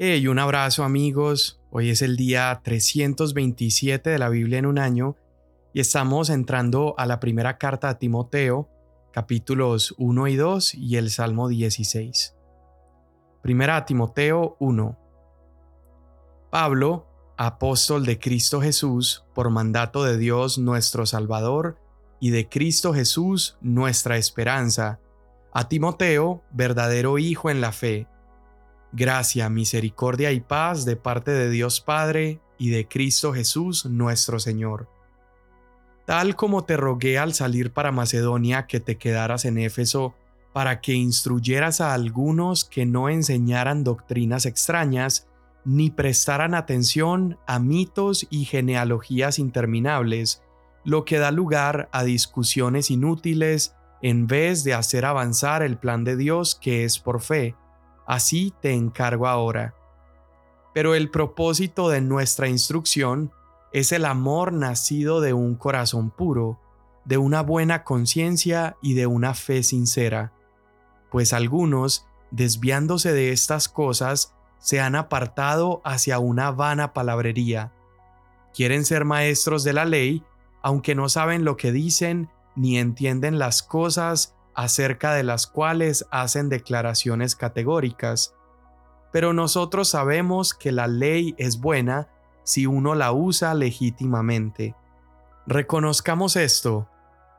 Hey, un abrazo amigos. Hoy es el día 327 de la Biblia en un año y estamos entrando a la primera carta a Timoteo, capítulos 1 y 2 y el Salmo 16. Primera a Timoteo 1. Pablo, apóstol de Cristo Jesús, por mandato de Dios nuestro Salvador y de Cristo Jesús nuestra esperanza, a Timoteo, verdadero hijo en la fe, Gracia, misericordia y paz de parte de Dios Padre y de Cristo Jesús nuestro Señor. Tal como te rogué al salir para Macedonia que te quedaras en Éfeso, para que instruyeras a algunos que no enseñaran doctrinas extrañas, ni prestaran atención a mitos y genealogías interminables, lo que da lugar a discusiones inútiles en vez de hacer avanzar el plan de Dios que es por fe Así te encargo ahora. Pero el propósito de nuestra instrucción es el amor nacido de un corazón puro, de una buena conciencia y de una fe sincera, pues algunos, desviándose de estas cosas, se han apartado hacia una vana palabrería. Quieren ser maestros de la ley, aunque no saben lo que dicen ni entienden las cosas acerca de las cuales hacen declaraciones categóricas. Pero nosotros sabemos que la ley es buena si uno la usa legítimamente. Reconozcamos esto,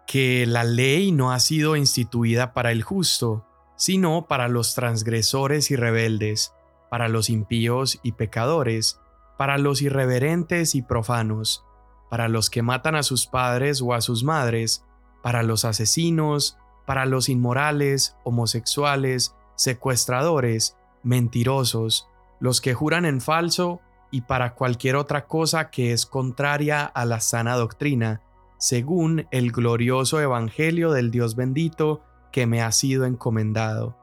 que la ley no ha sido instituida para el justo, sino para los transgresores y rebeldes, para los impíos y pecadores, para los irreverentes y profanos, para los que matan a sus padres o a sus madres, para los asesinos, para los inmorales, homosexuales, secuestradores, mentirosos, los que juran en falso y para cualquier otra cosa que es contraria a la sana doctrina, según el glorioso Evangelio del Dios bendito que me ha sido encomendado.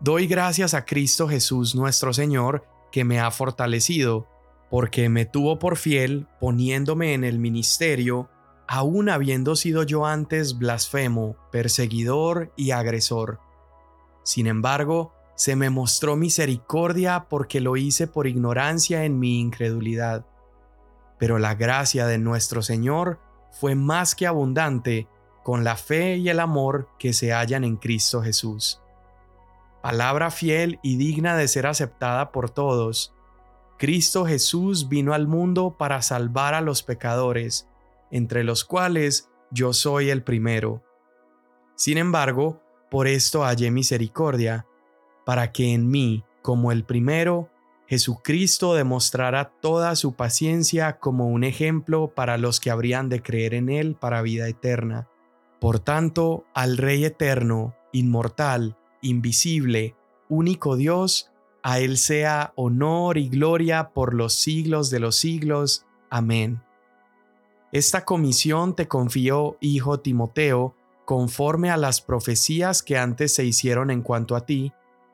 Doy gracias a Cristo Jesús nuestro Señor, que me ha fortalecido, porque me tuvo por fiel poniéndome en el ministerio, aun habiendo sido yo antes blasfemo, perseguidor y agresor. Sin embargo, se me mostró misericordia porque lo hice por ignorancia en mi incredulidad. Pero la gracia de nuestro Señor fue más que abundante con la fe y el amor que se hallan en Cristo Jesús. Palabra fiel y digna de ser aceptada por todos. Cristo Jesús vino al mundo para salvar a los pecadores, entre los cuales yo soy el primero. Sin embargo, por esto hallé misericordia, para que en mí, como el primero, Jesucristo demostrara toda su paciencia como un ejemplo para los que habrían de creer en Él para vida eterna. Por tanto, al Rey eterno, inmortal, invisible, único Dios, a Él sea honor y gloria por los siglos de los siglos. Amén. Esta comisión te confío, hijo Timoteo, conforme a las profecías que antes se hicieron en cuanto a ti,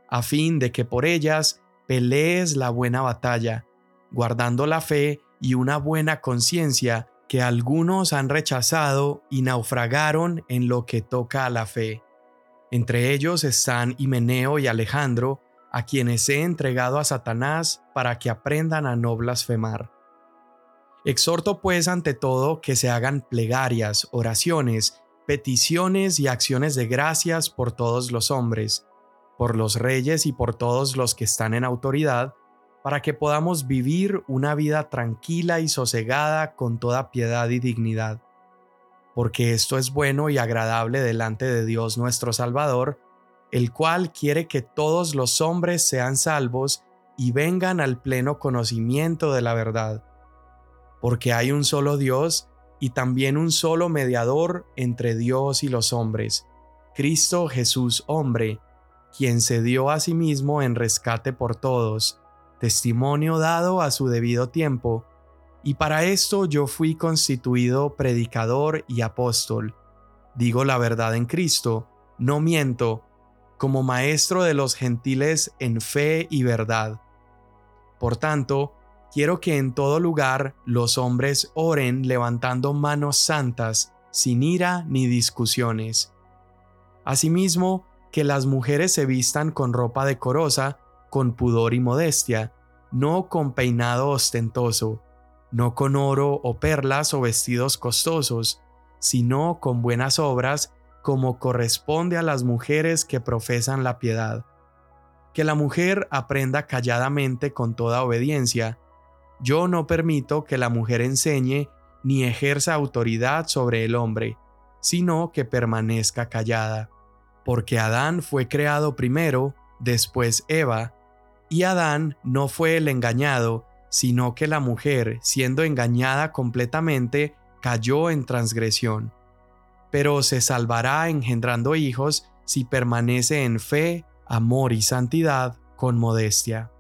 a fin de que por ellas pelees la buena batalla, guardando la fe y una buena conciencia que algunos han rechazado y naufragaron en lo que toca a la fe. Entre ellos están Himeneo y Alejandro, a quienes he entregado a Satanás para que aprendan a no blasfemar. Exhorto pues ante todo que se hagan plegarias, oraciones, peticiones y acciones de gracias por todos los hombres, por los reyes y por todos los que están en autoridad, para que podamos vivir una vida tranquila y sosegada con toda piedad y dignidad. Porque esto es bueno y agradable delante de Dios nuestro Salvador, el cual quiere que todos los hombres sean salvos y vengan al pleno conocimiento de la verdad porque hay un solo Dios y también un solo mediador entre Dios y los hombres, Cristo Jesús hombre, quien se dio a sí mismo en rescate por todos, testimonio dado a su debido tiempo, y para esto yo fui constituido predicador y apóstol. Digo la verdad en Cristo, no miento, como maestro de los gentiles en fe y verdad. Por tanto, quiero que en todo lugar los hombres oren levantando manos santas, sin ira ni discusiones. Asimismo, que las mujeres se vistan con ropa decorosa, con pudor y modestia, no con peinado ostentoso, no con oro o perlas o vestidos costosos, sino con buenas obras, como corresponde a las mujeres que profesan la piedad. Que la mujer aprenda calladamente con toda obediencia. Yo no permito que la mujer enseñe ni ejerza autoridad sobre el hombre, sino que permanezca callada. Porque Adán fue creado primero, después Eva, y Adán no fue el engañado, sino que la mujer, siendo engañada completamente, cayó en transgresión. Pero se salvará engendrando hijos si permanece en fe, amor y santidad con modestia.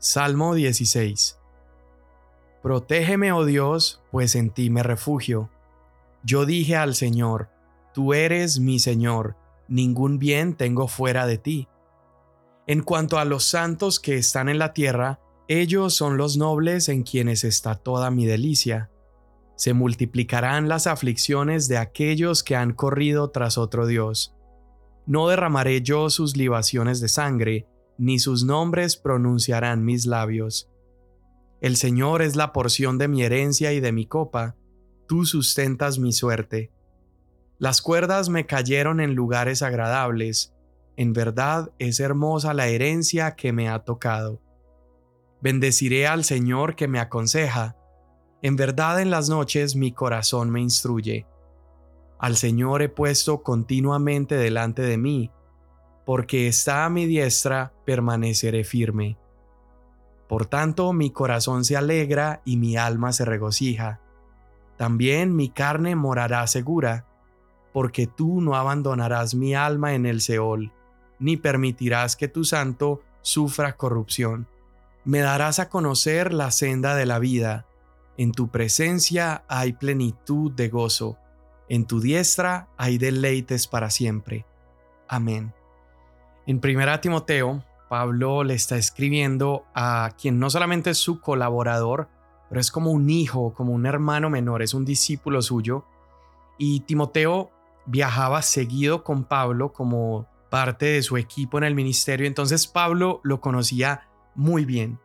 Salmo 16 Protégeme, oh Dios, pues en ti me refugio. Yo dije al Señor, Tú eres mi Señor, ningún bien tengo fuera de ti. En cuanto a los santos que están en la tierra, ellos son los nobles en quienes está toda mi delicia. Se multiplicarán las aflicciones de aquellos que han corrido tras otro Dios. No derramaré yo sus libaciones de sangre, ni sus nombres pronunciarán mis labios. El Señor es la porción de mi herencia y de mi copa, tú sustentas mi suerte. Las cuerdas me cayeron en lugares agradables, en verdad es hermosa la herencia que me ha tocado. Bendeciré al Señor que me aconseja. En verdad en las noches mi corazón me instruye. Al Señor he puesto continuamente delante de mí, porque está a mi diestra, permaneceré firme. Por tanto mi corazón se alegra y mi alma se regocija. También mi carne morará segura, porque tú no abandonarás mi alma en el Seol ni permitirás que tu santo sufra corrupción. Me darás a conocer la senda de la vida. En tu presencia hay plenitud de gozo. En tu diestra hay deleites para siempre. Amén. En 1 Timoteo, Pablo le está escribiendo a quien no solamente es su colaborador, pero es como un hijo, como un hermano menor, es un discípulo suyo. Y Timoteo viajaba seguido con Pablo como parte de su equipo en el ministerio, entonces Pablo lo conocía muy bien.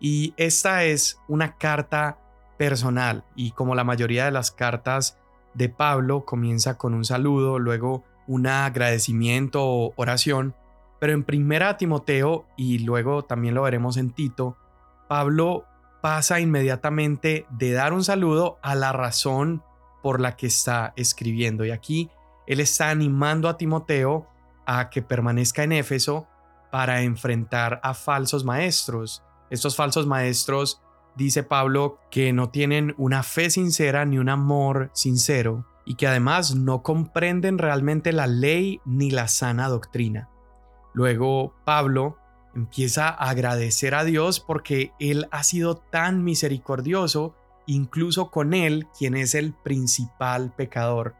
Y esta es una carta personal y como la mayoría de las cartas de Pablo comienza con un saludo, luego un agradecimiento o oración, pero en primera Timoteo y luego también lo veremos en Tito, Pablo pasa inmediatamente de dar un saludo a la razón por la que está escribiendo y aquí él está animando a Timoteo a que permanezca en Éfeso para enfrentar a falsos maestros. Estos falsos maestros, dice Pablo, que no tienen una fe sincera ni un amor sincero y que además no comprenden realmente la ley ni la sana doctrina. Luego Pablo empieza a agradecer a Dios porque Él ha sido tan misericordioso, incluso con Él, quien es el principal pecador.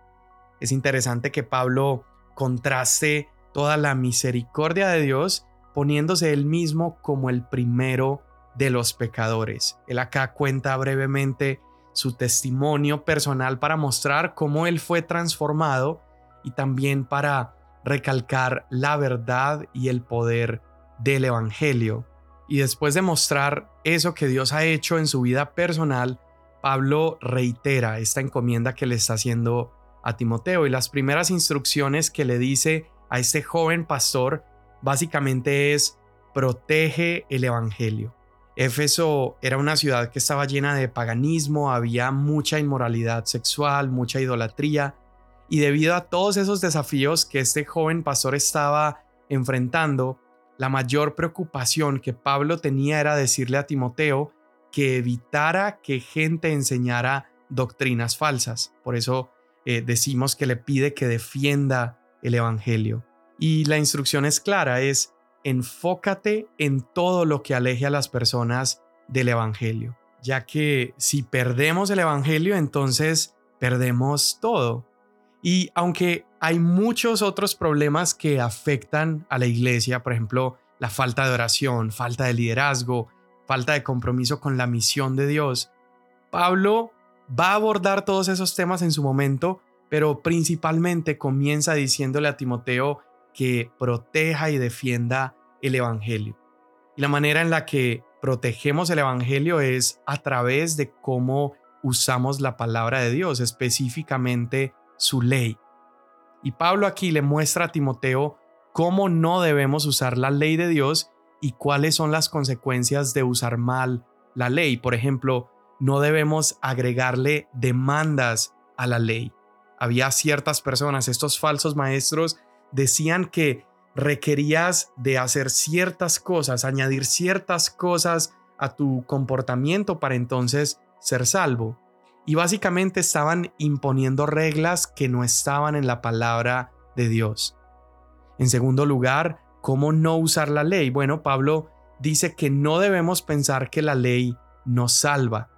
Es interesante que Pablo contraste toda la misericordia de Dios poniéndose él mismo como el primero de los pecadores. Él acá cuenta brevemente su testimonio personal para mostrar cómo él fue transformado y también para recalcar la verdad y el poder del Evangelio. Y después de mostrar eso que Dios ha hecho en su vida personal, Pablo reitera esta encomienda que le está haciendo a Timoteo y las primeras instrucciones que le dice a este joven pastor básicamente es protege el Evangelio. Éfeso era una ciudad que estaba llena de paganismo, había mucha inmoralidad sexual, mucha idolatría, y debido a todos esos desafíos que este joven pastor estaba enfrentando, la mayor preocupación que Pablo tenía era decirle a Timoteo que evitara que gente enseñara doctrinas falsas. Por eso eh, decimos que le pide que defienda el Evangelio. Y la instrucción es clara, es enfócate en todo lo que aleje a las personas del Evangelio, ya que si perdemos el Evangelio, entonces perdemos todo. Y aunque hay muchos otros problemas que afectan a la iglesia, por ejemplo, la falta de oración, falta de liderazgo, falta de compromiso con la misión de Dios, Pablo va a abordar todos esos temas en su momento, pero principalmente comienza diciéndole a Timoteo que proteja y defienda el Evangelio. Y la manera en la que protegemos el Evangelio es a través de cómo usamos la palabra de Dios, específicamente su ley. Y Pablo aquí le muestra a Timoteo cómo no debemos usar la ley de Dios y cuáles son las consecuencias de usar mal la ley. Por ejemplo, no debemos agregarle demandas a la ley. Había ciertas personas, estos falsos maestros, decían que requerías de hacer ciertas cosas, añadir ciertas cosas a tu comportamiento para entonces ser salvo. Y básicamente estaban imponiendo reglas que no estaban en la palabra de Dios. En segundo lugar, ¿cómo no usar la ley? Bueno, Pablo dice que no debemos pensar que la ley nos salva,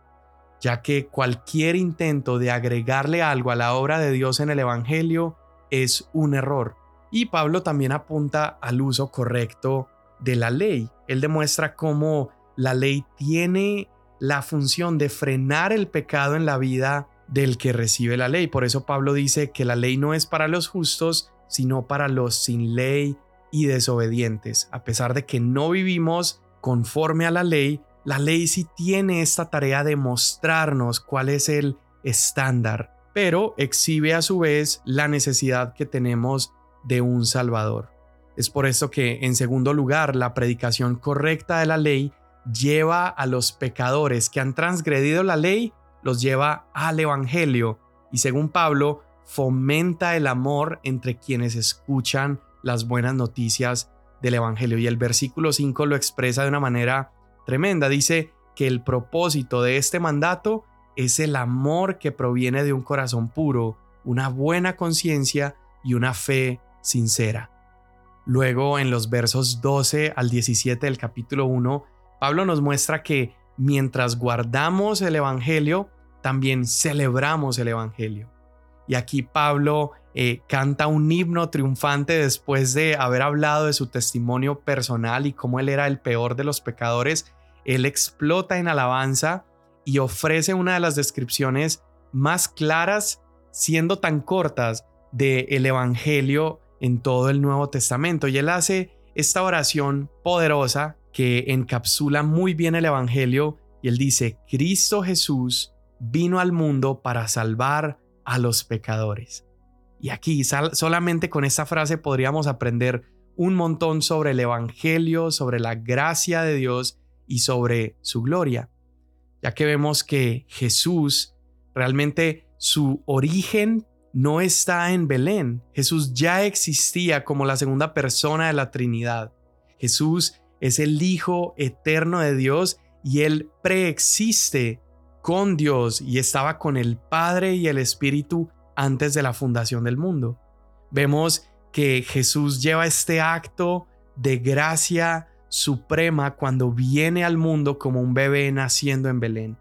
ya que cualquier intento de agregarle algo a la obra de Dios en el Evangelio es un error. Y Pablo también apunta al uso correcto de la ley. Él demuestra cómo la ley tiene la función de frenar el pecado en la vida del que recibe la ley. Por eso Pablo dice que la ley no es para los justos, sino para los sin ley y desobedientes. A pesar de que no vivimos conforme a la ley, la ley sí tiene esta tarea de mostrarnos cuál es el estándar, pero exhibe a su vez la necesidad que tenemos de un Salvador. Es por esto que, en segundo lugar, la predicación correcta de la ley lleva a los pecadores que han transgredido la ley, los lleva al Evangelio y, según Pablo, fomenta el amor entre quienes escuchan las buenas noticias del Evangelio. Y el versículo 5 lo expresa de una manera tremenda. Dice que el propósito de este mandato es el amor que proviene de un corazón puro, una buena conciencia y una fe sincera. Luego, en los versos 12 al 17 del capítulo 1, Pablo nos muestra que mientras guardamos el Evangelio, también celebramos el Evangelio. Y aquí Pablo eh, canta un himno triunfante después de haber hablado de su testimonio personal y cómo él era el peor de los pecadores. Él explota en alabanza y ofrece una de las descripciones más claras, siendo tan cortas, del el Evangelio en todo el Nuevo Testamento. Y él hace esta oración poderosa que encapsula muy bien el Evangelio y él dice, Cristo Jesús vino al mundo para salvar a los pecadores. Y aquí solamente con esta frase podríamos aprender un montón sobre el Evangelio, sobre la gracia de Dios y sobre su gloria, ya que vemos que Jesús realmente su origen no está en Belén. Jesús ya existía como la segunda persona de la Trinidad. Jesús es el Hijo eterno de Dios y él preexiste con Dios y estaba con el Padre y el Espíritu antes de la fundación del mundo. Vemos que Jesús lleva este acto de gracia suprema cuando viene al mundo como un bebé naciendo en Belén.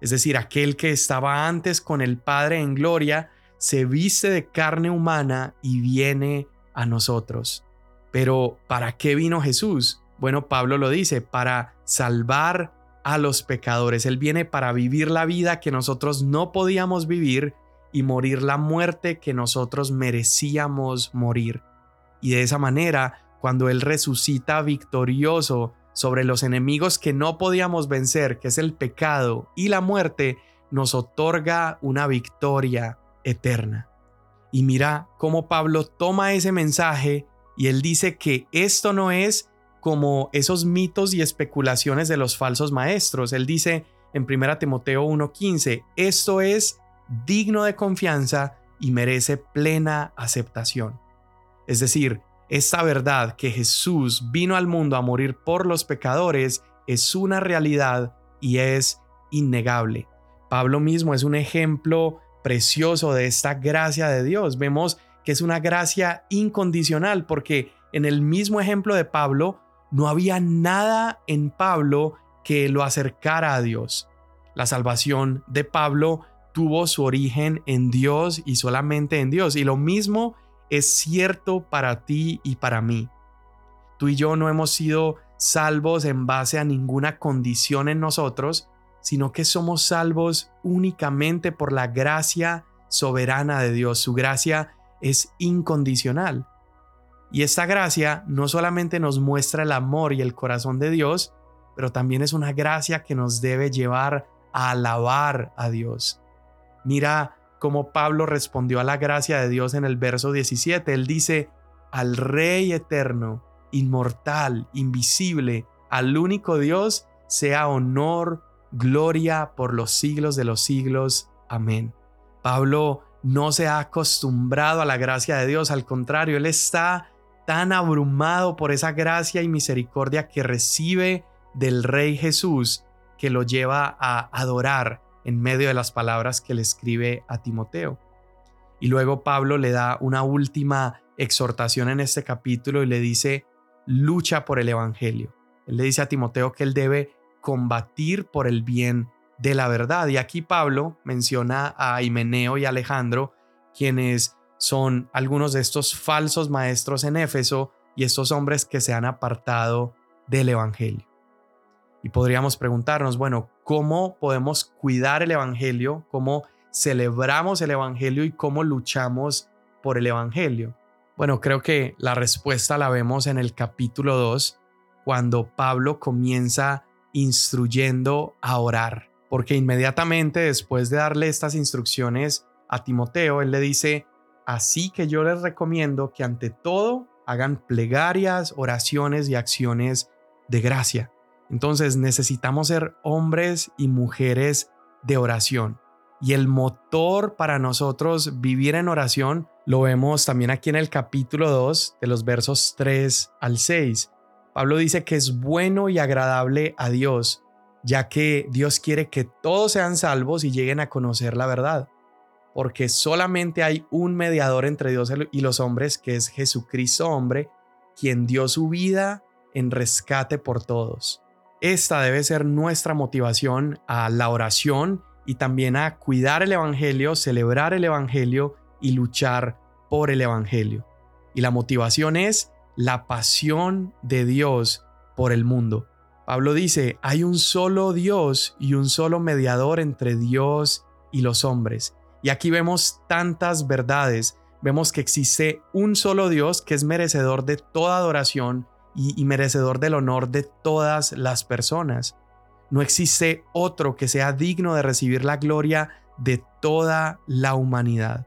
Es decir, aquel que estaba antes con el Padre en gloria, se viste de carne humana y viene a nosotros. Pero ¿para qué vino Jesús? Bueno, Pablo lo dice, para salvar a los pecadores. Él viene para vivir la vida que nosotros no podíamos vivir y morir la muerte que nosotros merecíamos morir. Y de esa manera, cuando Él resucita victorioso sobre los enemigos que no podíamos vencer, que es el pecado y la muerte, nos otorga una victoria eterna. Y mira cómo Pablo toma ese mensaje y él dice que esto no es como esos mitos y especulaciones de los falsos maestros. Él dice en 1 Timoteo 1:15, esto es digno de confianza y merece plena aceptación. Es decir, esta verdad que Jesús vino al mundo a morir por los pecadores es una realidad y es innegable. Pablo mismo es un ejemplo precioso de esta gracia de Dios. Vemos que es una gracia incondicional porque en el mismo ejemplo de Pablo no había nada en Pablo que lo acercara a Dios. La salvación de Pablo tuvo su origen en Dios y solamente en Dios. Y lo mismo es cierto para ti y para mí. Tú y yo no hemos sido salvos en base a ninguna condición en nosotros, sino que somos salvos únicamente por la gracia soberana de Dios. Su gracia es incondicional. Y esta gracia no solamente nos muestra el amor y el corazón de Dios, pero también es una gracia que nos debe llevar a alabar a Dios. Mira cómo Pablo respondió a la gracia de Dios en el verso 17. Él dice, al Rey eterno, inmortal, invisible, al único Dios, sea honor, gloria por los siglos de los siglos. Amén. Pablo no se ha acostumbrado a la gracia de Dios, al contrario, él está tan abrumado por esa gracia y misericordia que recibe del Rey Jesús que lo lleva a adorar en medio de las palabras que le escribe a Timoteo. Y luego Pablo le da una última exhortación en este capítulo y le dice, lucha por el Evangelio. Él le dice a Timoteo que él debe combatir por el bien de la verdad. Y aquí Pablo menciona a Himeneo y Alejandro, quienes son algunos de estos falsos maestros en Éfeso y estos hombres que se han apartado del Evangelio. Y podríamos preguntarnos, bueno, ¿cómo podemos cuidar el Evangelio? ¿Cómo celebramos el Evangelio y cómo luchamos por el Evangelio? Bueno, creo que la respuesta la vemos en el capítulo 2, cuando Pablo comienza instruyendo a orar, porque inmediatamente después de darle estas instrucciones a Timoteo, él le dice, Así que yo les recomiendo que ante todo hagan plegarias, oraciones y acciones de gracia. Entonces necesitamos ser hombres y mujeres de oración. Y el motor para nosotros vivir en oración lo vemos también aquí en el capítulo 2 de los versos 3 al 6. Pablo dice que es bueno y agradable a Dios, ya que Dios quiere que todos sean salvos y lleguen a conocer la verdad porque solamente hay un mediador entre Dios y los hombres, que es Jesucristo hombre, quien dio su vida en rescate por todos. Esta debe ser nuestra motivación a la oración y también a cuidar el Evangelio, celebrar el Evangelio y luchar por el Evangelio. Y la motivación es la pasión de Dios por el mundo. Pablo dice, hay un solo Dios y un solo mediador entre Dios y los hombres, y aquí vemos tantas verdades. Vemos que existe un solo Dios que es merecedor de toda adoración y, merecedor del honor de todas las personas. No existe otro que sea digno de recibir la gloria de toda la humanidad.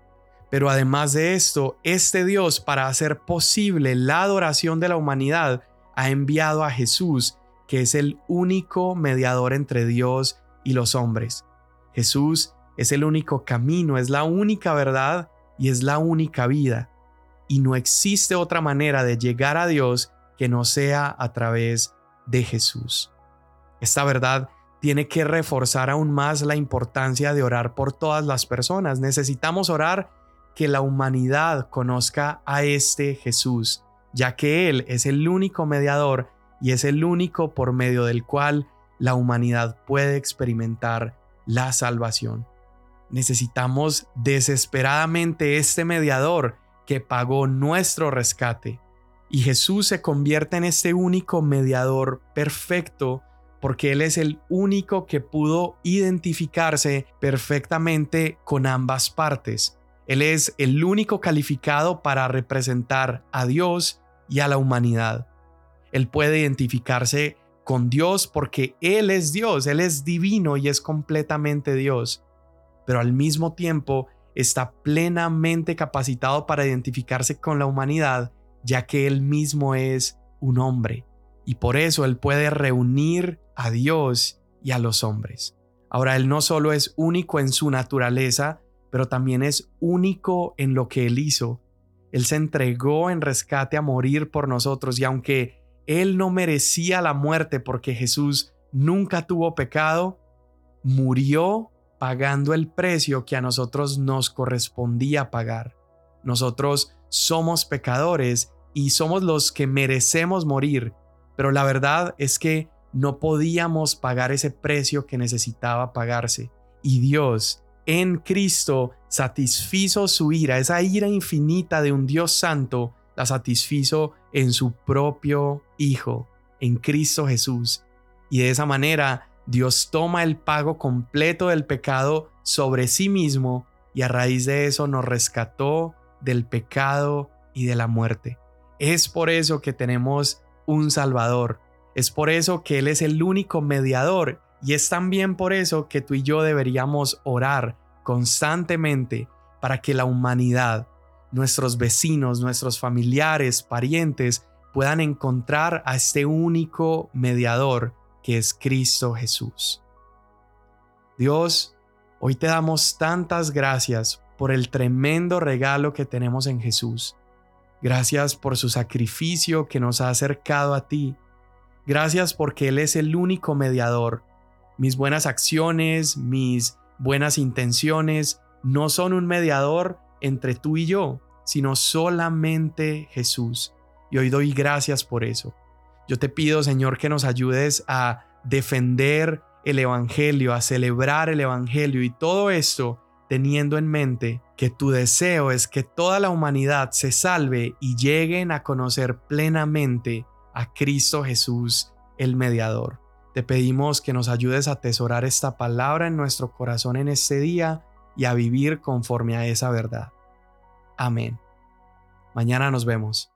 Pero además de esto, este Dios, para hacer posible la adoración de la humanidad, ha enviado a Jesús, que es el único mediador entre Dios y los hombres. Jesús es el único camino, es la única verdad y es la única vida. Y no existe otra manera de llegar a Dios que no sea a través de Jesús. Esta verdad tiene que reforzar aún más la importancia de orar por todas las personas. Necesitamos orar que la humanidad conozca a este Jesús, ya que Él es el único mediador y es el único por medio del cual la humanidad puede experimentar la salvación. Necesitamos desesperadamente este mediador que pagó nuestro rescate. Y Jesús se convierte en este único mediador perfecto porque Él es el único que pudo identificarse perfectamente con ambas partes. Él es el único calificado para representar a Dios y a la humanidad. Él puede identificarse con Dios porque Él es Dios, Él es divino y es completamente Dios pero al mismo tiempo está plenamente capacitado para identificarse con la humanidad, ya que él mismo es un hombre, y por eso él puede reunir a Dios y a los hombres. Ahora, él no solo es único en su naturaleza, pero también es único en lo que él hizo. Él se entregó en rescate a morir por nosotros, y aunque él no merecía la muerte porque Jesús nunca tuvo pecado, murió pagando el precio que a nosotros nos correspondía pagar. Nosotros somos pecadores y somos los que merecemos morir, pero la verdad es que no podíamos pagar ese precio que necesitaba pagarse. Y Dios, en Cristo, satisfizo su ira, esa ira infinita de un Dios santo, la satisfizo en su propio Hijo, en Cristo Jesús. Y de esa manera Dios toma el pago completo del pecado sobre sí mismo y a raíz de eso nos rescató del pecado y de la muerte. Es por eso que tenemos un Salvador. Es por eso que Él es el único mediador y es también por eso que tú y yo deberíamos orar constantemente para que la humanidad, nuestros vecinos, nuestros familiares, parientes, puedan encontrar a este único mediador que es Cristo Jesús. Dios, hoy te damos tantas gracias por el tremendo regalo que tenemos en Jesús. Gracias por su sacrificio que nos ha acercado a ti. Gracias porque Él es el único mediador. Mis buenas acciones, mis buenas intenciones no son un mediador entre tú y yo, sino solamente Jesús. Y hoy doy gracias por eso. Yo te pido, Señor, que nos ayudes a defender el Evangelio, a celebrar el Evangelio y todo esto teniendo en mente que tu deseo es que toda la humanidad se salve y lleguen a conocer plenamente a Cristo Jesús, el mediador. Te pedimos que nos ayudes a atesorar esta palabra en nuestro corazón en este día y a vivir conforme a esa verdad. Amén. Mañana nos vemos.